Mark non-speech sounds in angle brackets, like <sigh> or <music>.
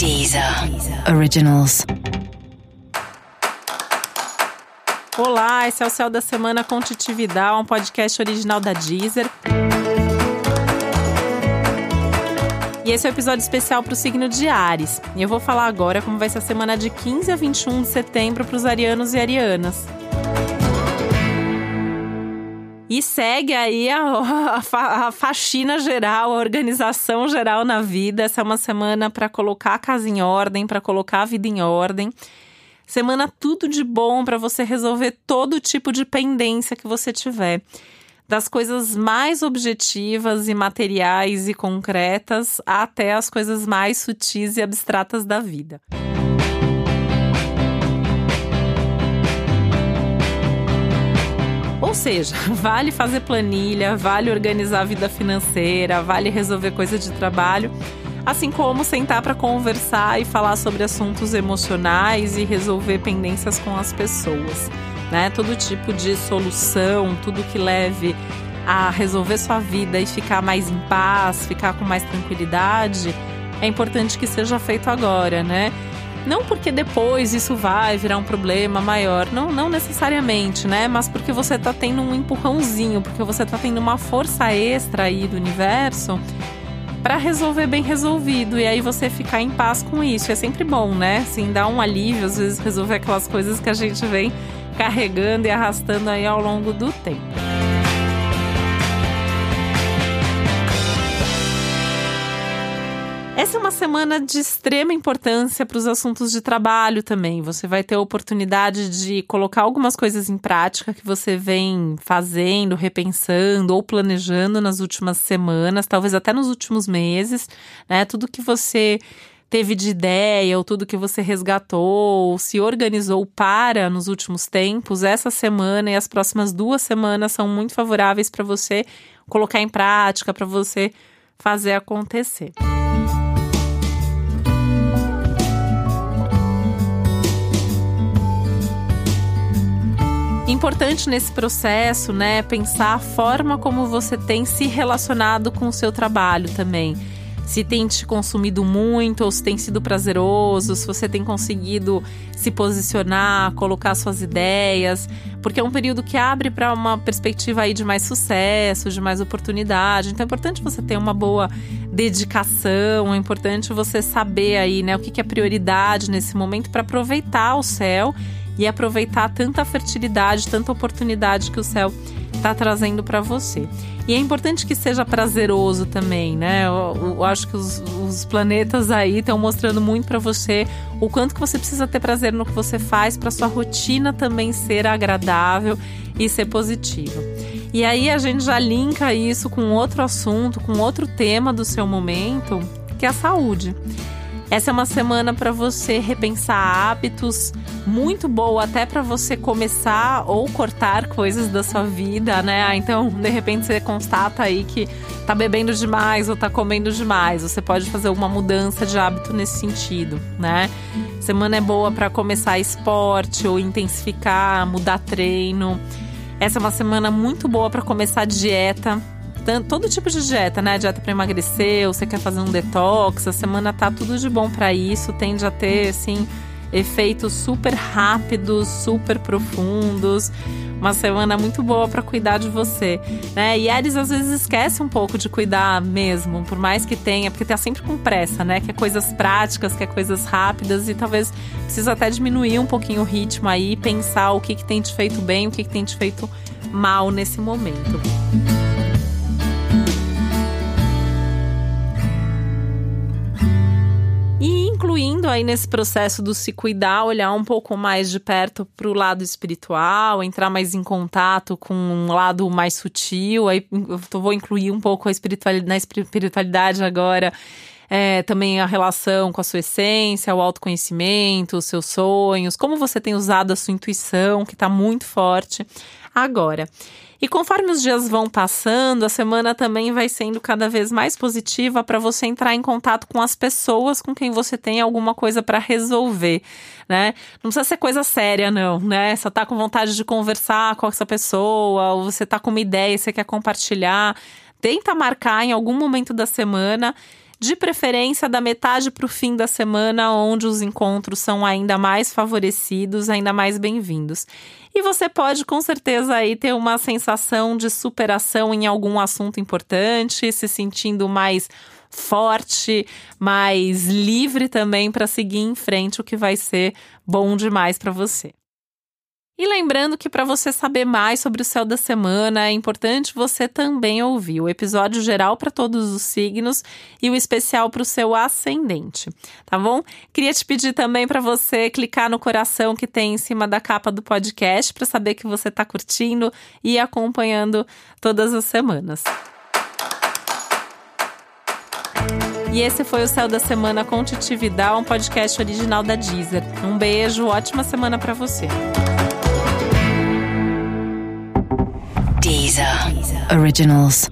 Deezer Originals. Olá, esse é o Céu da Semana com um podcast original da Deezer. E esse é o um episódio especial para o signo de Ares. E eu vou falar agora como vai ser a semana de 15 a 21 de setembro para os arianos e arianas. E segue aí a, <laughs> a, a, faxina geral, a organização geral na vida. Essa é uma semana para colocar a casa em ordem, para colocar a vida em ordem. Semana tudo de bom para você resolver todo tipo de pendência que você tiver. Das coisas mais objetivas e materiais e concretas até as coisas mais sutis e abstratas da vida. Ou seja, <laughs> vale fazer planilha, vale organizar a vida financeira, vale resolver coisa de trabalho, assim como sentar para conversar e falar sobre assuntos emocionais e resolver pendências com as pessoas, né? Todo tipo de solução, tudo que leve a resolver sua vida e ficar mais em paz, ficar com mais tranquilidade, é importante que seja feito agora, né? Não porque depois isso vai virar um problema maior, não, não necessariamente, né? Mas porque você tá tendo um empurrãozinho, porque você tá tendo uma força extra aí do universo para resolver bem resolvido e aí você ficar em paz com isso. É sempre bom, né? Assim, dá um alívio, às vezes resolver aquelas coisas que a gente vem carregando e arrastando aí ao longo do tempo. Essa é uma semana de extrema importância para os assuntos de trabalho também. Você vai ter a oportunidade de colocar algumas coisas em prática que você vem fazendo, repensando ou planejando nas últimas semanas, talvez até nos últimos meses, né? Tudo que você teve de ideia ou tudo que você resgatou ou se organizou para nos últimos tempos, essa semana e as próximas duas semanas são muito favoráveis para você colocar em prática, para você fazer acontecer. Importante nesse processo, né, pensar a forma como você tem se relacionado com o seu trabalho também. Se tem te consumido muito, ou se tem sido prazeroso, se você tem conseguido se posicionar, colocar suas ideias, porque é um período que abre para uma perspectiva aí de mais sucesso, de mais oportunidade. Então é importante você ter uma boa dedicação, é importante você saber aí, né, o que é prioridade nesse momento para aproveitar o céu e aproveitar tanta fertilidade, tanta oportunidade que o céu está trazendo para você. E é importante que seja prazeroso também, né? Eu, eu acho que os, os, planetas aí estão mostrando muito para você o quanto que você precisa ter prazer no que você faz para sua rotina também ser agradável e ser positiva. E aí a gente já linka isso com outro assunto, com outro tema do seu momento, que é a saúde. Essa é uma semana para você repensar hábitos, muito boa até para você começar ou cortar coisas da sua vida, né? Ah, então, de repente você constata aí que tá bebendo demais ou tá comendo demais. Você pode fazer uma mudança de hábito nesse sentido, né? Semana é boa para começar esporte ou intensificar, mudar treino. Essa é uma semana muito boa para começar dieta todo tipo de dieta, né? Dieta para emagrecer, você quer fazer um detox, a semana tá tudo de bom para isso, tende a ter assim efeitos super rápidos, super profundos. Uma semana muito boa para cuidar de você, né? E Ares às vezes esquece um pouco de cuidar mesmo, por mais que tenha, porque tá sempre com pressa, né? Quer coisas práticas, quer coisas rápidas e talvez precisa até diminuir um pouquinho o ritmo aí, pensar o que, que tem te feito bem, o que, que tem te feito mal nesse momento. Aí nesse processo do se cuidar, olhar um pouco mais de perto para o lado espiritual, entrar mais em contato com um lado mais sutil. Aí eu vou incluir um pouco a espiritualidade, na espiritualidade agora. É, também a relação com a sua essência, o autoconhecimento, os seus sonhos, como você tem usado a sua intuição, que está muito forte agora. E conforme os dias vão passando, a semana também vai sendo cada vez mais positiva para você entrar em contato com as pessoas com quem você tem alguma coisa para resolver, né? Não precisa ser coisa séria, não, né? Só tá com vontade de conversar com essa pessoa, ou você tá com uma ideia e você quer compartilhar. Tenta marcar em algum momento da semana de preferência da metade para o fim da semana, onde os encontros são ainda mais favorecidos, ainda mais bem-vindos. E você pode com certeza aí ter uma sensação de superação em algum assunto importante, se sentindo mais forte, mais livre também para seguir em frente, o que vai ser bom demais para você. E lembrando que para você saber mais sobre o céu da semana, é importante você também ouvir o episódio geral para todos os signos e o especial para o seu ascendente, tá bom? Queria te pedir também para você clicar no coração que tem em cima da capa do podcast para saber que você está curtindo e acompanhando todas as semanas. E esse foi o Céu da Semana com Titi Vidal, um podcast original da Deezer. Um beijo, ótima semana para você. Deezer. Originals.